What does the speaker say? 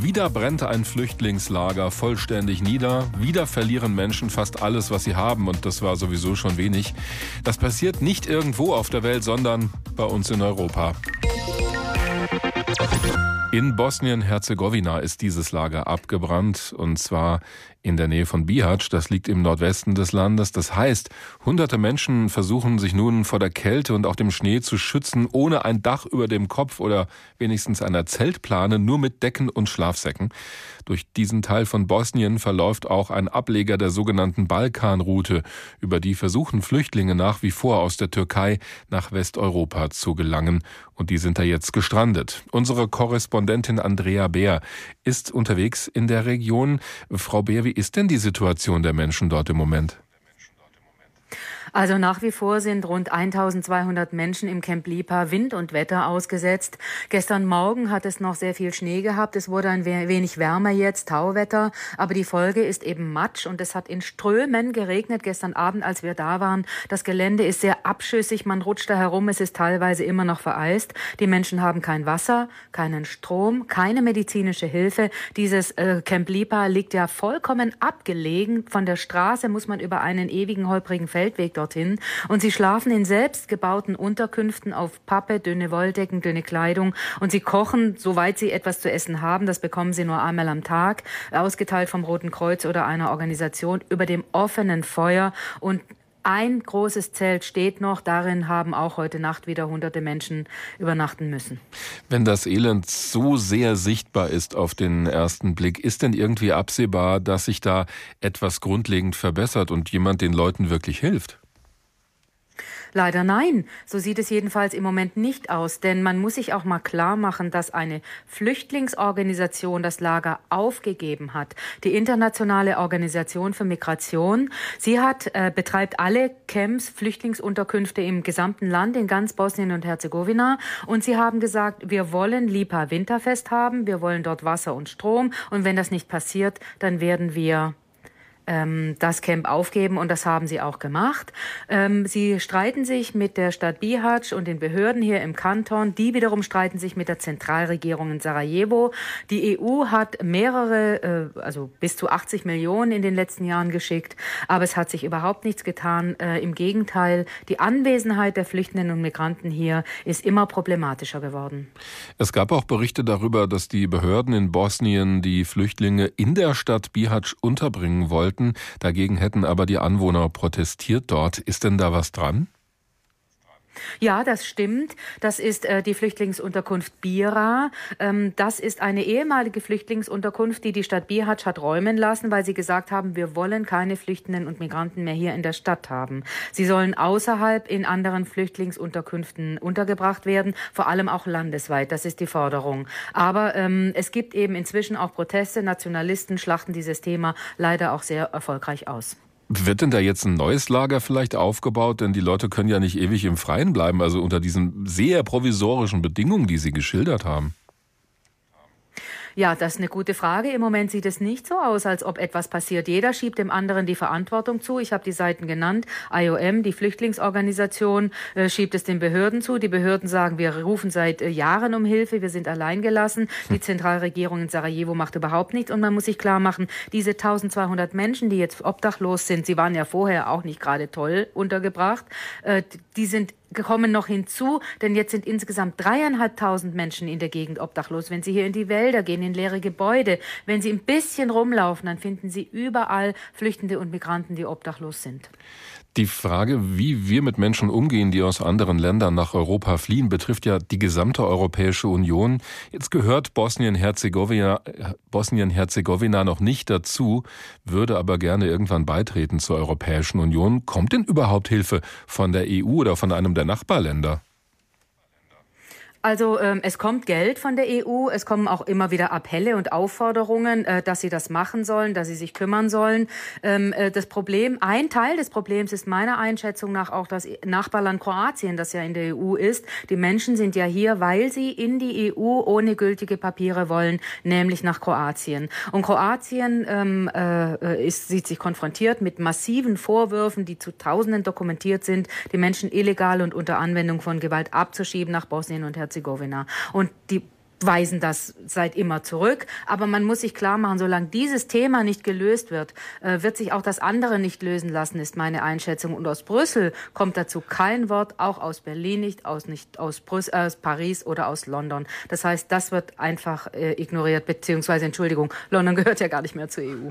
Wieder brennt ein Flüchtlingslager vollständig nieder. Wieder verlieren Menschen fast alles, was sie haben. Und das war sowieso schon wenig. Das passiert nicht irgendwo auf der Welt, sondern bei uns in Europa. In Bosnien-Herzegowina ist dieses Lager abgebrannt und zwar in der Nähe von Bihać. Das liegt im Nordwesten des Landes. Das heißt, hunderte Menschen versuchen sich nun vor der Kälte und auch dem Schnee zu schützen, ohne ein Dach über dem Kopf oder wenigstens einer Zeltplane, nur mit Decken und Schlafsäcken. Durch diesen Teil von Bosnien verläuft auch ein Ableger der sogenannten Balkanroute. Über die versuchen Flüchtlinge nach wie vor aus der Türkei nach Westeuropa zu gelangen. Und die sind da jetzt gestrandet. Unsere Korrespondentin Andrea Beer ist unterwegs in der Region. Frau Beer, wie ist denn die Situation der Menschen dort im Moment? Also nach wie vor sind rund 1200 Menschen im Camp Lipa Wind und Wetter ausgesetzt. Gestern Morgen hat es noch sehr viel Schnee gehabt. Es wurde ein wenig wärmer jetzt, Tauwetter. Aber die Folge ist eben Matsch und es hat in Strömen geregnet gestern Abend, als wir da waren. Das Gelände ist sehr abschüssig. Man rutscht da herum. Es ist teilweise immer noch vereist. Die Menschen haben kein Wasser, keinen Strom, keine medizinische Hilfe. Dieses äh, Camp Lipa liegt ja vollkommen abgelegen. Von der Straße muss man über einen ewigen holprigen Feldweg dorthin. Und sie schlafen in selbstgebauten Unterkünften auf Pappe, dünne Wolldecken, dünne Kleidung. Und sie kochen, soweit sie etwas zu essen haben. Das bekommen sie nur einmal am Tag, ausgeteilt vom Roten Kreuz oder einer Organisation, über dem offenen Feuer. Und ein großes Zelt steht noch. Darin haben auch heute Nacht wieder hunderte Menschen übernachten müssen. Wenn das Elend so sehr sichtbar ist auf den ersten Blick, ist denn irgendwie absehbar, dass sich da etwas grundlegend verbessert und jemand den Leuten wirklich hilft? Leider nein. So sieht es jedenfalls im Moment nicht aus. Denn man muss sich auch mal klar machen, dass eine Flüchtlingsorganisation das Lager aufgegeben hat. Die Internationale Organisation für Migration. Sie hat, äh, betreibt alle Camps, Flüchtlingsunterkünfte im gesamten Land, in ganz Bosnien und Herzegowina. Und sie haben gesagt, wir wollen Lipa Winterfest haben. Wir wollen dort Wasser und Strom. Und wenn das nicht passiert, dann werden wir ähm, das Camp aufgeben und das haben sie auch gemacht. Ähm, sie streiten sich mit der Stadt Bihać und den Behörden hier im Kanton. Die wiederum streiten sich mit der Zentralregierung in Sarajevo. Die EU hat mehrere, äh, also bis zu 80 Millionen in den letzten Jahren geschickt, aber es hat sich überhaupt nichts getan. Äh, Im Gegenteil, die Anwesenheit der Flüchtenden und Migranten hier ist immer problematischer geworden. Es gab auch Berichte darüber, dass die Behörden in Bosnien die Flüchtlinge in der Stadt Bihać unterbringen wollten wollten. Dagegen hätten aber die Anwohner protestiert dort. Ist denn da was dran? Ja, das stimmt. Das ist äh, die Flüchtlingsunterkunft Bira. Ähm, das ist eine ehemalige Flüchtlingsunterkunft, die die Stadt Bihać hat räumen lassen, weil sie gesagt haben, wir wollen keine Flüchtenden und Migranten mehr hier in der Stadt haben. Sie sollen außerhalb in anderen Flüchtlingsunterkünften untergebracht werden, vor allem auch landesweit. Das ist die Forderung. Aber ähm, es gibt eben inzwischen auch Proteste. Nationalisten schlachten dieses Thema leider auch sehr erfolgreich aus. Wird denn da jetzt ein neues Lager vielleicht aufgebaut? Denn die Leute können ja nicht ewig im Freien bleiben, also unter diesen sehr provisorischen Bedingungen, die Sie geschildert haben. Ja, das ist eine gute Frage. Im Moment sieht es nicht so aus, als ob etwas passiert. Jeder schiebt dem anderen die Verantwortung zu. Ich habe die Seiten genannt. IOM, die Flüchtlingsorganisation, äh, schiebt es den Behörden zu. Die Behörden sagen, wir rufen seit äh, Jahren um Hilfe, wir sind alleingelassen. Die Zentralregierung in Sarajevo macht überhaupt nichts. Und man muss sich klar machen, diese 1200 Menschen, die jetzt obdachlos sind, sie waren ja vorher auch nicht gerade toll untergebracht, äh, die sind kommen noch hinzu, denn jetzt sind insgesamt dreieinhalbtausend Menschen in der Gegend obdachlos. Wenn Sie hier in die Wälder gehen, in leere Gebäude, wenn Sie ein bisschen rumlaufen, dann finden Sie überall Flüchtende und Migranten, die obdachlos sind. Die Frage, wie wir mit Menschen umgehen, die aus anderen Ländern nach Europa fliehen, betrifft ja die gesamte Europäische Union. Jetzt gehört Bosnien-Herzegowina Bosnien noch nicht dazu, würde aber gerne irgendwann beitreten zur Europäischen Union. Kommt denn überhaupt Hilfe von der EU oder von einem der Nachbarländer? Also ähm, es kommt Geld von der EU, es kommen auch immer wieder Appelle und Aufforderungen, äh, dass sie das machen sollen, dass sie sich kümmern sollen. Ähm, äh, das Problem, ein Teil des Problems ist meiner Einschätzung nach auch das Nachbarland Kroatien, das ja in der EU ist. Die Menschen sind ja hier, weil sie in die EU ohne gültige Papiere wollen, nämlich nach Kroatien. Und Kroatien ähm, äh, ist, sieht sich konfrontiert mit massiven Vorwürfen, die zu Tausenden dokumentiert sind, die Menschen illegal und unter Anwendung von Gewalt abzuschieben nach Bosnien und Herzegowina. Und die weisen das seit immer zurück. Aber man muss sich klar machen, solange dieses Thema nicht gelöst wird, äh, wird sich auch das andere nicht lösen lassen, ist meine Einschätzung. Und aus Brüssel kommt dazu kein Wort, auch aus Berlin nicht, aus, nicht aus, Brüssel, aus Paris oder aus London. Das heißt, das wird einfach äh, ignoriert, beziehungsweise, Entschuldigung, London gehört ja gar nicht mehr zur EU.